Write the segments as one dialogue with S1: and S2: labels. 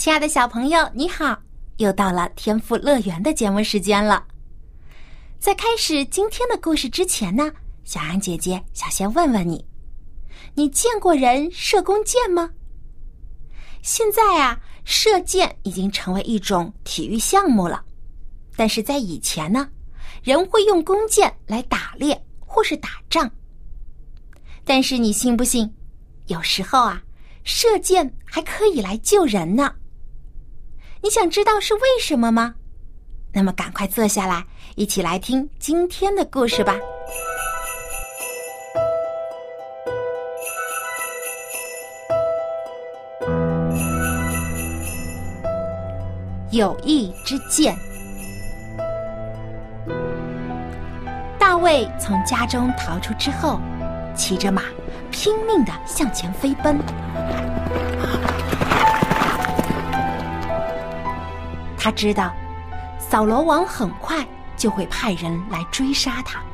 S1: 亲爱的小朋友，你好，又到了天赋乐园的节目时间了。在开始今天的故事之前呢，小安姐姐想先问问你：你见过人射弓箭吗？现在啊，射箭已经成为一种体育项目了，但是在以前呢，人会用弓箭来打猎或是打仗。但是你信不信，有时候啊，射箭还可以来救人呢？你想知道是为什么吗？那么赶快坐下来，一起来听今天的故事吧。友谊之剑。大卫从家中逃出之后，骑着马，拼命的向前飞奔。他知道，扫罗王很快就会派人来追杀他。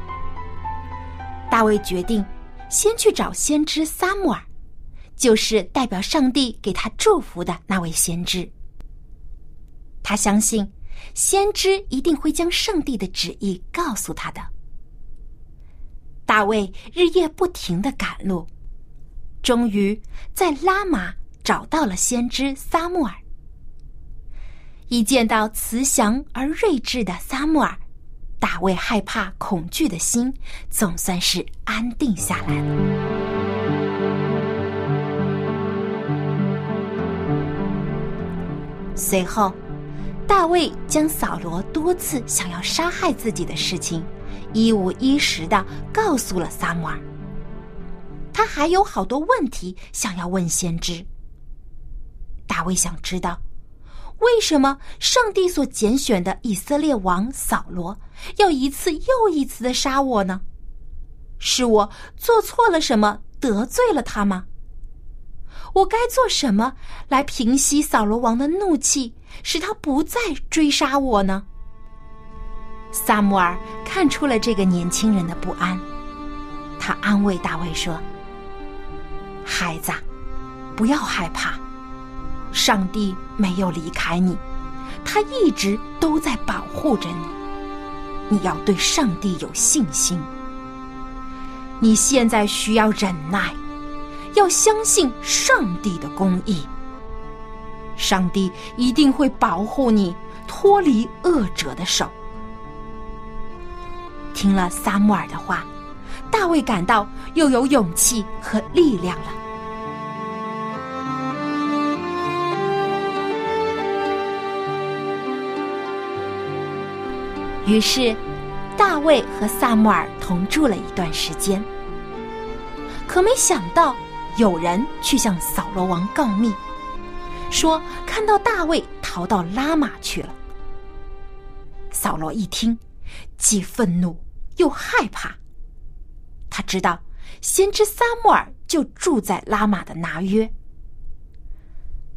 S1: 大卫决定先去找先知撒母耳，就是代表上帝给他祝福的那位先知。他相信，先知一定会将上帝的旨意告诉他的。大卫日夜不停的赶路，终于在拉玛找到了先知撒母耳。一见到慈祥而睿智的撒母耳，大卫害怕、恐惧的心总算是安定下来了。随后，大卫将扫罗多次想要杀害自己的事情，一五一十的告诉了撒母耳。他还有好多问题想要问先知。大卫想知道。为什么上帝所拣选的以色列王扫罗要一次又一次的杀我呢？是我做错了什么，得罪了他吗？我该做什么来平息扫罗王的怒气，使他不再追杀我呢？萨姆尔看出了这个年轻人的不安，他安慰大卫说：“孩子，不要害怕。”上帝没有离开你，他一直都在保护着你。你要对上帝有信心。你现在需要忍耐，要相信上帝的公义。上帝一定会保护你，脱离恶者的手。听了撒母耳的话，大卫感到又有勇气和力量了。于是，大卫和萨穆尔同住了一段时间。可没想到，有人去向扫罗王告密，说看到大卫逃到拉玛去了。扫罗一听，既愤怒又害怕。他知道先知撒穆尔就住在拉玛的拿约。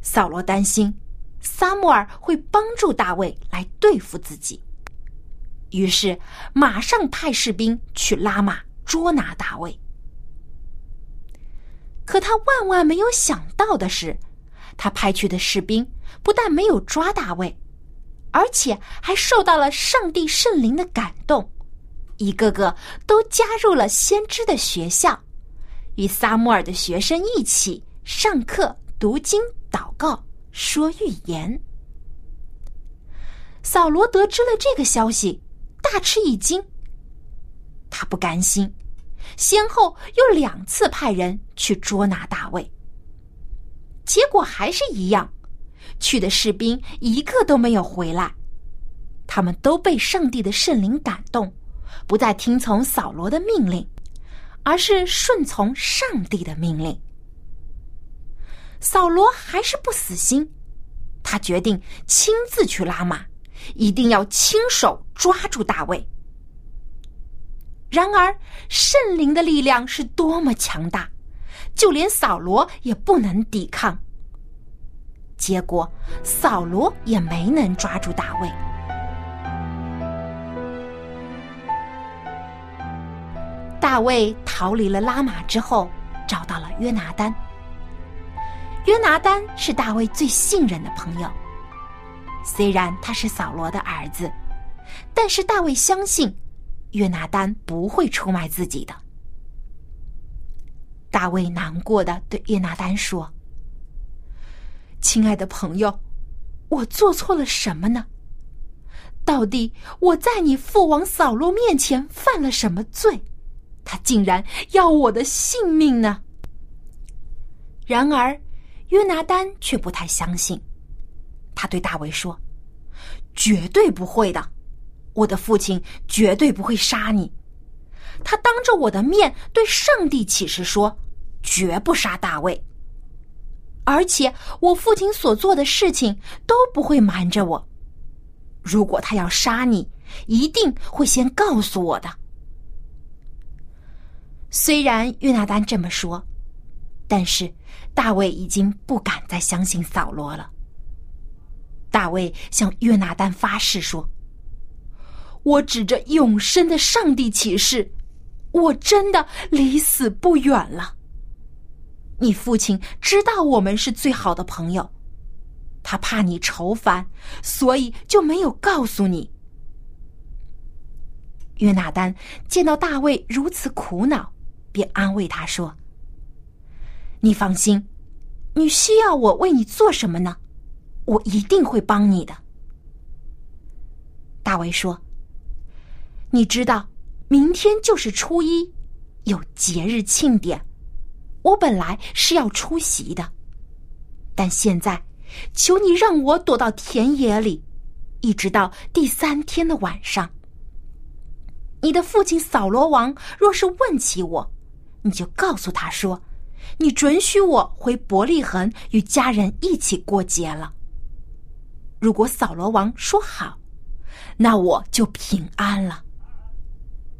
S1: 扫罗担心撒穆尔会帮助大卫来对付自己。于是，马上派士兵去拉玛捉拿大卫。可他万万没有想到的是，他派去的士兵不但没有抓大卫，而且还受到了上帝圣灵的感动，一个个都加入了先知的学校，与撒母耳的学生一起上课、读经、祷告、说预言。扫罗得知了这个消息。大吃一惊，他不甘心，先后又两次派人去捉拿大卫，结果还是一样，去的士兵一个都没有回来，他们都被上帝的圣灵感动，不再听从扫罗的命令，而是顺从上帝的命令。扫罗还是不死心，他决定亲自去拉马，一定要亲手抓住大卫。然而，圣灵的力量是多么强大，就连扫罗也不能抵抗。结果，扫罗也没能抓住大卫。大卫逃离了拉玛之后，找到了约拿丹。约拿丹是大卫最信任的朋友。虽然他是扫罗的儿子，但是大卫相信。约拿丹不会出卖自己的。大卫难过的对约拿丹说：“亲爱的朋友，我做错了什么呢？到底我在你父王扫罗面前犯了什么罪？他竟然要我的性命呢？”然而，约拿丹却不太相信。他对大卫说：“绝对不会的。”我的父亲绝对不会杀你，他当着我的面对上帝起誓说，绝不杀大卫。而且我父亲所做的事情都不会瞒着我。如果他要杀你，一定会先告诉我的。虽然约拿丹这么说，但是大卫已经不敢再相信扫罗了。大卫向约拿丹发誓说。我指着永生的上帝起誓，我真的离死不远了。你父亲知道我们是最好的朋友，他怕你愁烦，所以就没有告诉你。约拿丹见到大卫如此苦恼，便安慰他说：“你放心，你需要我为你做什么呢？我一定会帮你的。”大卫说。你知道，明天就是初一，有节日庆典。我本来是要出席的，但现在，求你让我躲到田野里，一直到第三天的晚上。你的父亲扫罗王若是问起我，你就告诉他说，你准许我回伯利恒与家人一起过节了。如果扫罗王说好，那我就平安了。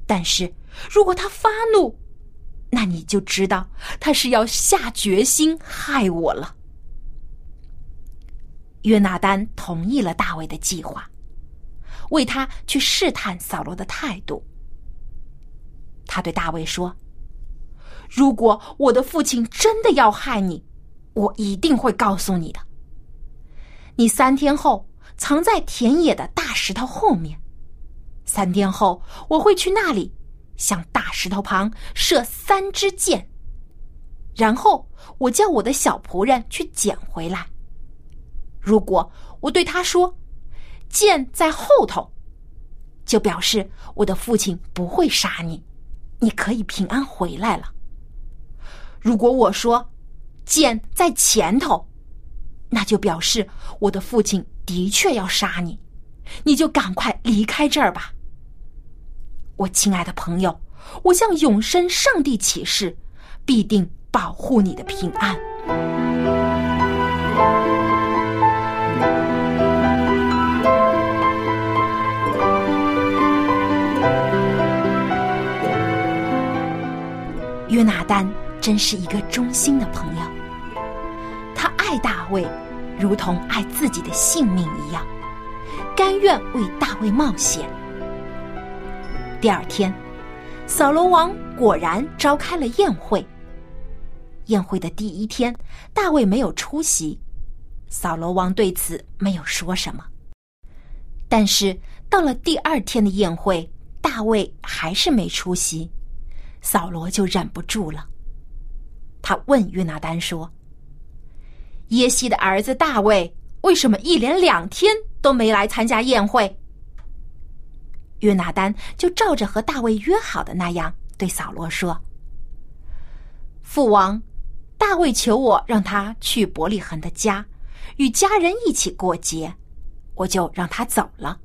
S1: 但是，如果他发怒，那你就知道他是要下决心害我了。约拿丹同意了大卫的计划，为他去试探扫罗的态度。他对大卫说：“如果我的父亲真的要害你，我一定会告诉你的。你三天后藏在田野的大石头后面。”三天后，我会去那里，向大石头旁射三支箭，然后我叫我的小仆人去捡回来。如果我对他说“箭在后头”，就表示我的父亲不会杀你，你可以平安回来了。如果我说“箭在前头”，那就表示我的父亲的确要杀你，你就赶快离开这儿吧。我亲爱的朋友，我向永生上帝起誓，必定保护你的平安。约拿丹真是一个忠心的朋友，爱大卫，如同爱自己的性命一样，甘愿为大卫冒险。第二天，扫罗王果然召开了宴会。宴会的第一天，大卫没有出席，扫罗王对此没有说什么。但是到了第二天的宴会，大卫还是没出席，扫罗就忍不住了。他问约拿丹说：“耶西的儿子大卫为什么一连两天都没来参加宴会？”约拿丹就照着和大卫约好的那样对扫罗说：“父王，大卫求我让他去伯利恒的家，与家人一起过节，我就让他走了。”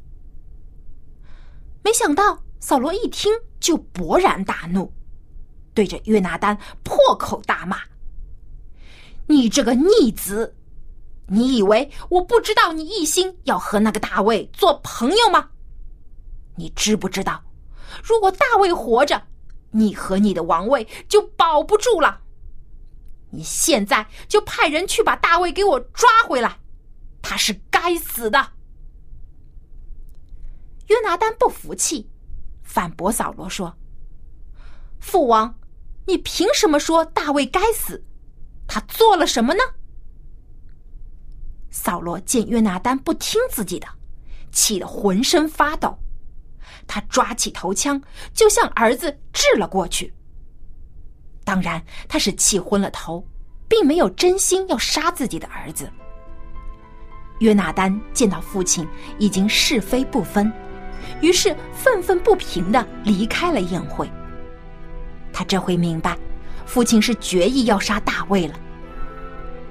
S1: 没想到扫罗一听就勃然大怒，对着约拿丹破口大骂：“你这个逆子！你以为我不知道你一心要和那个大卫做朋友吗？你知不知道，如果大卫活着，你和你的王位就保不住了。你现在就派人去把大卫给我抓回来，他是该死的。约拿丹不服气，反驳扫罗说：“父王，你凭什么说大卫该死？他做了什么呢？”扫罗见约拿丹不听自己的，气得浑身发抖。他抓起头枪就向儿子掷了过去。当然，他是气昏了头，并没有真心要杀自己的儿子。约拿丹见到父亲已经是非不分，于是愤愤不平的离开了宴会。他这回明白，父亲是决意要杀大卫了。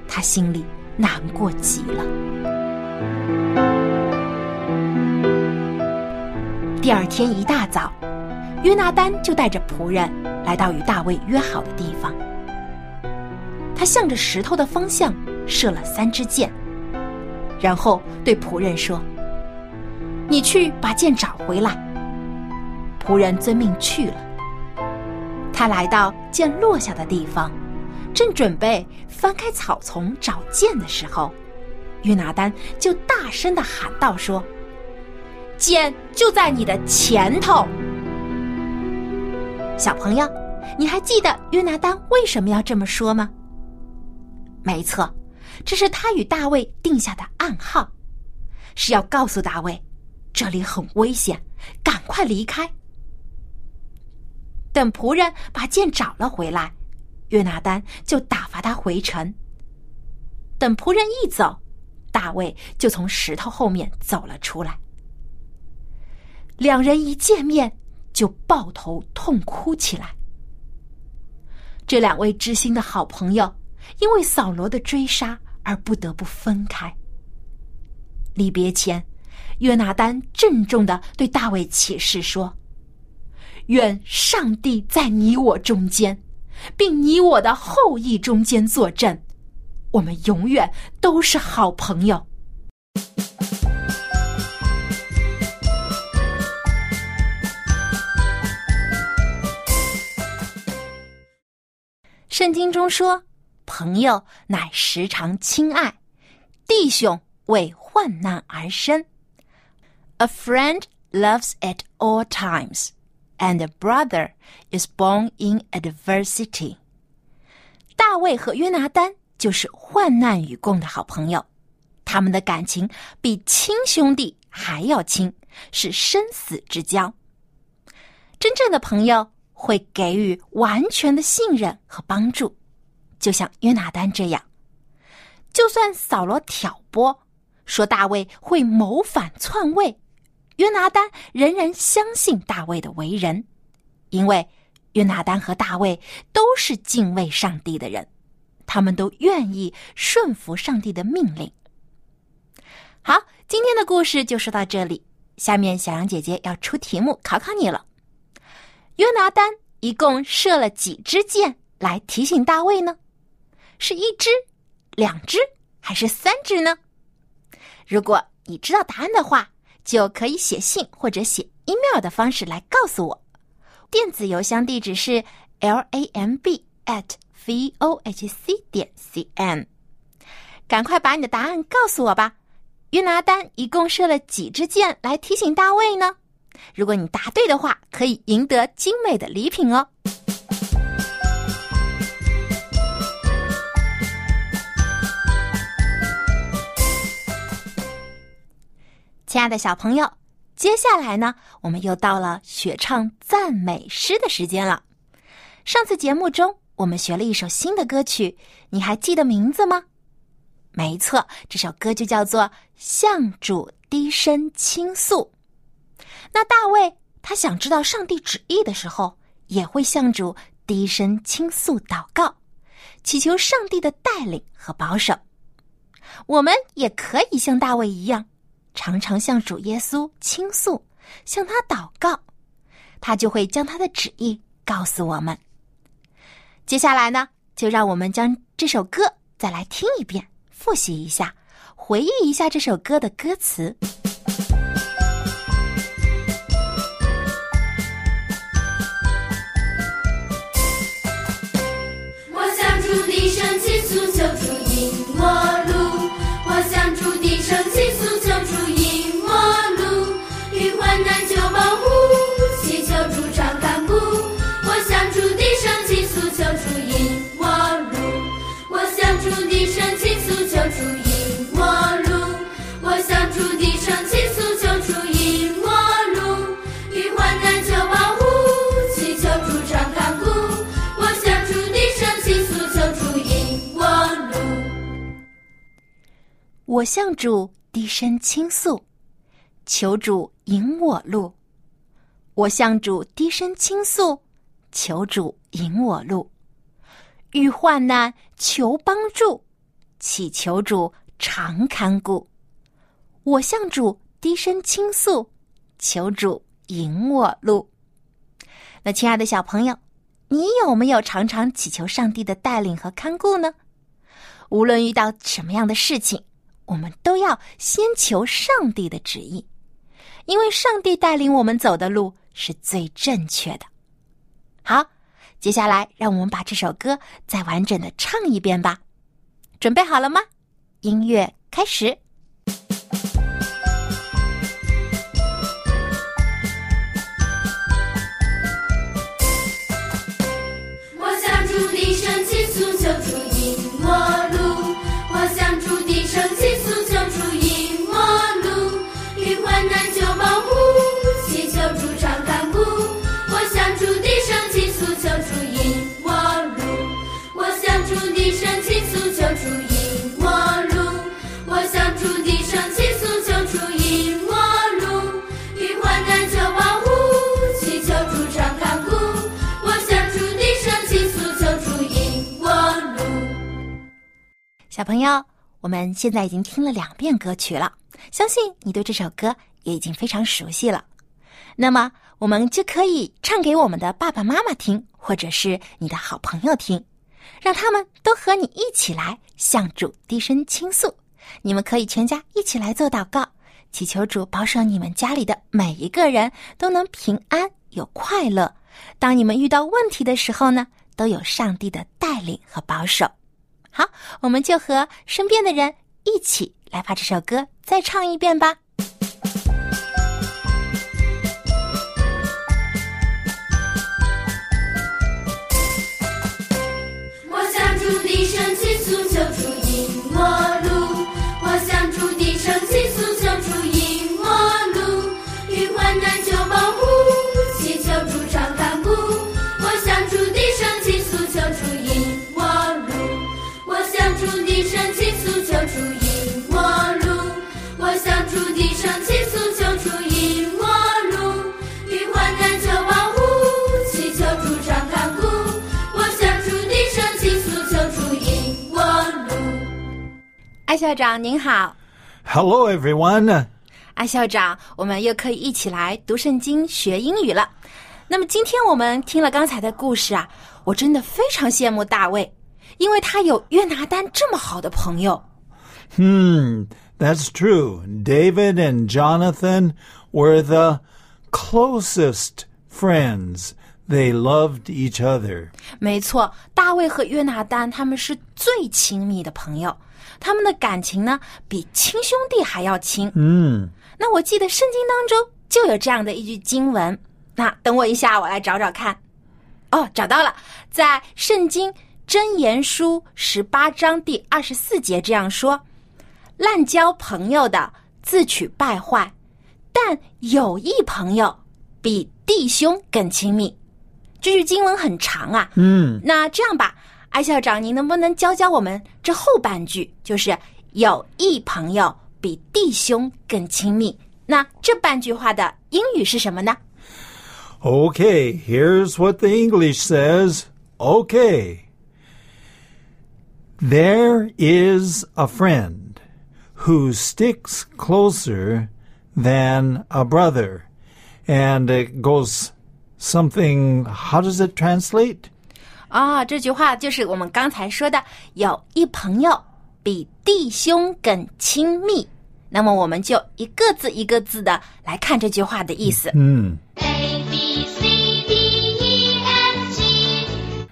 S1: 他心里。难过极了。第二天一大早，约拿丹就带着仆人来到与大卫约好的地方。他向着石头的方向射了三支箭，然后对仆人说：“你去把箭找回来。”仆人遵命去了。他来到箭落下的地方。正准备翻开草丛找剑的时候，约拿丹就大声的喊道：“说，剑就在你的前头。”小朋友，你还记得约拿丹为什么要这么说吗？没错，这是他与大卫定下的暗号，是要告诉大卫，这里很危险，赶快离开。等仆人把剑找了回来。约拿丹就打发他回城。等仆人一走，大卫就从石头后面走了出来。两人一见面就抱头痛哭起来。这两位知心的好朋友，因为扫罗的追杀而不得不分开。离别前，约拿丹郑重的对大卫起誓说：“愿上帝在你我中间。”并你我的后裔中间作证，我们永远都是好朋友。圣经中说：“朋友乃时常亲爱，弟兄为患难而生。” A friend loves at all times. And brother is born in adversity。大卫和约拿丹就是患难与共的好朋友，他们的感情比亲兄弟还要亲，是生死之交。真正的朋友会给予完全的信任和帮助，就像约拿丹这样。就算扫罗挑拨说大卫会谋反篡位。约拿丹仍然相信大卫的为人，因为约拿丹和大卫都是敬畏上帝的人，他们都愿意顺服上帝的命令。好，今天的故事就说到这里。下面小羊姐姐要出题目考考你了：约拿丹一共射了几支箭来提醒大卫呢？是一支、两支还是三支呢？如果你知道答案的话。就可以写信或者写 email 的方式来告诉我，电子邮箱地址是 l a m b at v o h c 点 c n。赶快把你的答案告诉我吧！约拿丹一共射了几支箭来提醒大卫呢？如果你答对的话，可以赢得精美的礼品哦。亲爱的小朋友，接下来呢，我们又到了学唱赞美诗的时间了。上次节目中，我们学了一首新的歌曲，你还记得名字吗？没错，这首歌就叫做《向主低声倾诉》。那大卫他想知道上帝旨意的时候，也会向主低声倾诉祷告，祈求上帝的带领和保守。我们也可以像大卫一样。常常向主耶稣倾诉，向他祷告，他就会将他的旨意告诉我们。接下来呢，就让我们将这首歌再来听一遍，复习一下，回忆一下这首歌的歌词。我向主低声倾诉，求主引我路。我向主低声倾诉，求主引我路。遇患难求帮助，祈求主常看顾。我向主低声倾诉，求主引我路。那亲爱的小朋友，你有没有常常祈求上帝的带领和看顾呢？无论遇到什么样的事情。我们都要先求上帝的旨意，因为上帝带领我们走的路是最正确的。好，接下来让我们把这首歌再完整的唱一遍吧。准备好了吗？音乐开始。小朋友，我们现在已经听了两遍歌曲了，相信你对这首歌也已经非常熟悉了。那么，我们就可以唱给我们的爸爸妈妈听，或者是你的好朋友听，让他们都和你一起来向主低声倾诉。你们可以全家一起来做祷告，祈求主保守你们家里的每一个人都能平安有快乐。当你们遇到问题的时候呢，都有上帝的带领和保守。好，我们就和身边的人一起来把这首歌再唱一遍吧。艾校长您好，
S2: Hello everyone。
S1: 艾校长，我们又可以一起来读圣经学英语了。那么今天我们听了刚才的故事啊，我真的非常羡慕大卫，因为他有约拿丹这么好的朋友。
S2: Hmm, that's true. David and Jonathan were the closest friends. They loved each other.
S1: 没错，大卫和约拿丹他们是最亲密的朋友。他们的感情呢，比亲兄弟还要亲。
S2: 嗯，
S1: 那我记得圣经当中就有这样的一句经文。那等我一下，我来找找看。哦，找到了，在圣经箴言书十八章第二十四节这样说：“滥交朋友的自取败坏，但有一朋友比弟兄更亲密。”这句经文很长啊。
S2: 嗯，
S1: 那这样吧。艾校长，您能不能教教我们这后半句？就是有益朋友比弟兄更亲密。那这半句话的英语是什么呢？
S2: Okay, here's what the English says. Okay. There is a friend who sticks closer than a brother. And it goes something, how does it translate?
S1: 啊、这句话就是我们刚才说的，有一朋友比弟兄更亲密。那么我们就一个字一个字的来看这句话的意思。
S2: 嗯
S3: A B C D E F G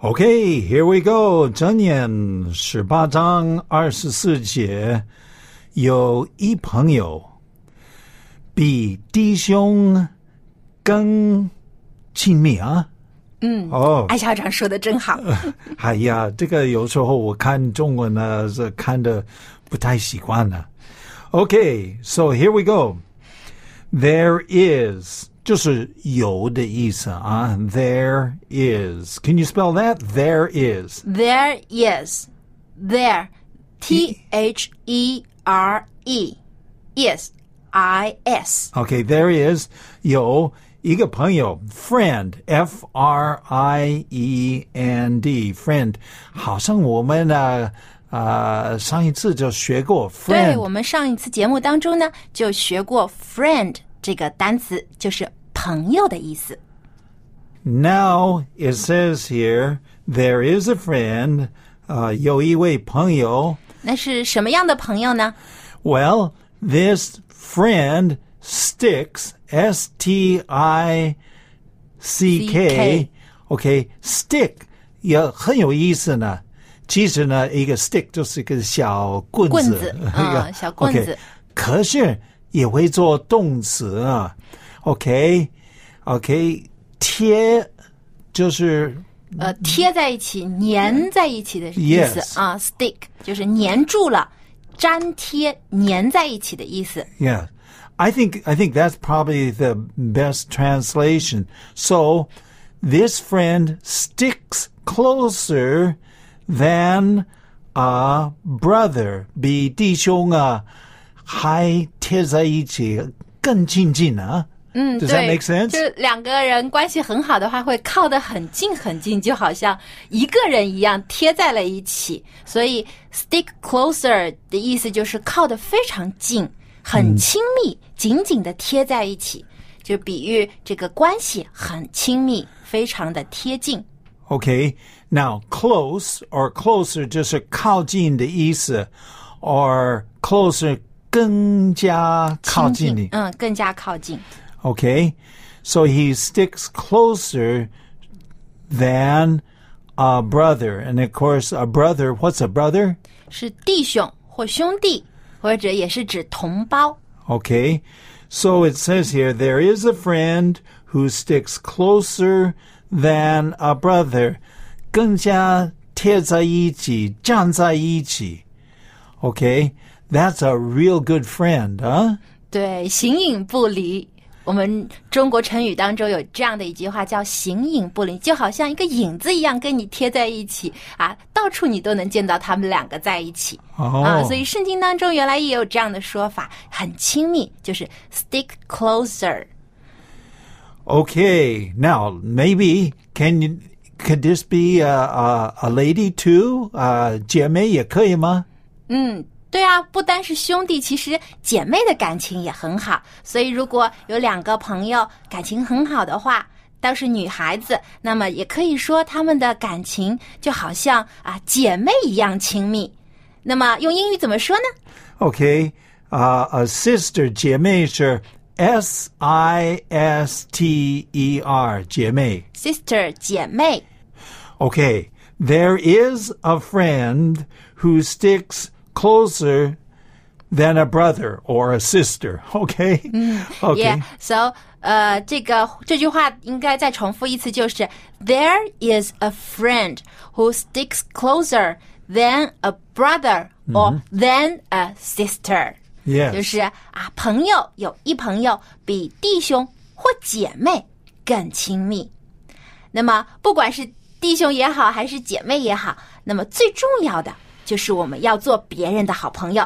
S2: Okay, here we go. 箴言十八章二十四节，有一朋友比弟兄更亲密啊。
S1: 嗯，
S2: 哦，
S1: 艾校长说的真好。
S2: 哎呀，这个有时候我看中文呢，是看的不太习惯呢。Okay, so here we go. There is 就是有的意思啊。There is. Can you spell that? There is.
S1: There is, there, T H E R E, is, I S.
S2: Okay, there is 有 一个朋友 friend F R I E N D friend，好像我们呢呃上一次就学过
S1: 对
S2: friend。
S1: 我们上一次节目当中呢，就学过 friend 这个单词，就是朋友的意思。
S2: Now it says here there is a friend，呃，有一位朋友。
S1: 那是什么样的朋友呢？
S2: Well, this friend sticks S T I C K.
S1: C-K
S2: OK, stick 也很有意思呢。其实呢，一个 stick 就是一个小棍子，
S1: 小棍子
S2: 可是也会做动词啊。OK，OK，、贴就是
S1: 呃，贴在一起、粘在一起的意思
S2: Yes
S1: 啊，stick 就是粘住了、粘贴、粘在一起的意思。
S2: Yeah. I think I think that's probably the best translation. So this friend sticks closer than a brother. 比弟兄啊还贴在一起更亲近啊。
S1: 嗯
S2: Does
S1: 对
S2: that make sense?
S1: 就是两个人关系很好的话，会靠得很近很近，就好像一个人一样贴在了一起。所以 stick closer 的意思就是靠得非常近， 很亲密，紧紧的贴在一起，就比喻这个关系很亲密，非常的贴近。
S2: Okay. Now close or closer 就是靠近的意思，or closer 更加靠近你。
S1: 嗯，更加靠近。
S2: Okay? So he sticks closer than a brother. And of course, a brother, what's a brother?
S1: 是弟兄或兄弟， 或者也是指同胞。
S2: Okay? So it says here, there is a friend who sticks closer than a brother. 更加贴在一起，站在一起. Okay? That's a real good friend, huh?
S1: 对，形影不离。 我们中国成语当中有这样的一句话，叫“形影不离”，就好像一个影子一样跟你贴在一起啊，到处你都能见到他们两个在一起、啊。
S2: Oh.
S1: 所以圣经当中原来也有这样的说法，很亲密，就是 stick closer。
S2: Okay, now maybe can you could this be a a, a lady too? 呃，姐妹也可以吗？
S1: 嗯，对啊，不单是兄弟，其实姐妹的感情也很好。所以如果有两个朋友感情很好的话，倒是女孩子，那么也可以说她们的感情就好像啊姐妹一样亲密。那么用英语怎么说呢
S2: Okay, uh, a sister 姐妹是 S I S T E R 姐妹。
S1: ？Sister 姐妹。
S2: Okay, there is a friend who sticks closer than a brother or a sister. Okay, okay.
S1: Yeah. So 呃，这个这句话应该再重复一次，就是 There is a friend who sticks closer than a brother or than a sister。
S2: Yes.
S1: 就是啊，朋友有一朋友比弟兄或姐妹更亲密。那么，不管是弟兄也好，还是姐妹也好，那么最重要的 就是我们要做别人的好朋友，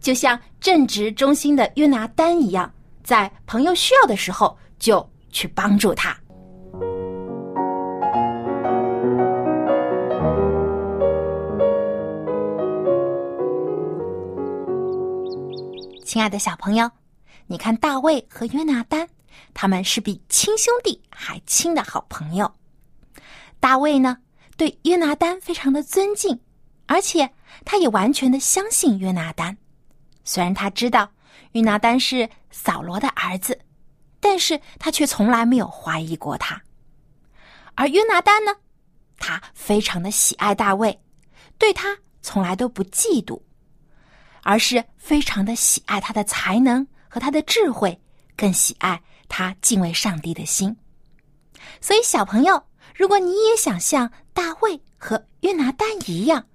S1: 就像正直忠心的约拿丹一样，在朋友需要的时候就去帮助他。亲爱的小朋友，你看大卫和约拿丹，他们是比亲兄弟还亲的好朋友。大卫呢，对约拿丹非常的尊敬，而且他也完全的相信约拿丹。虽然他知道约拿丹是扫罗的儿子，但是他却从来没有怀疑过他。而约拿丹呢，他非常的喜爱大卫，对他从来都不嫉妒，而是非常的喜爱他的才能和他的智慧，更喜爱他敬畏上帝的心。所以，小朋友，如果你也想像大卫和约拿丹一样，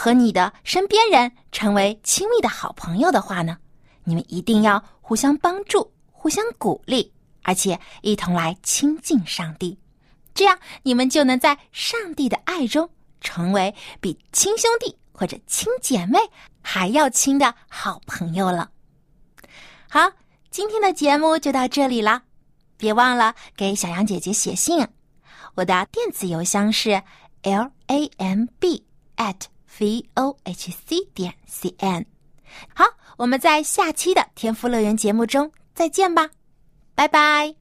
S1: 和你的身边人成为亲密的好朋友的话呢，你们一定要互相帮助、互相鼓励，而且一同来亲近上帝。这样，你们就能在上帝的爱中成为比亲兄弟或者亲姐妹还要亲的好朋友了。好，今天的节目就到这里了。别忘了给小羊姐姐写信，我的电子邮箱是 l a m b at v o h c 点 c n。好，我们在下期的天赋乐园节目中再见吧，拜拜。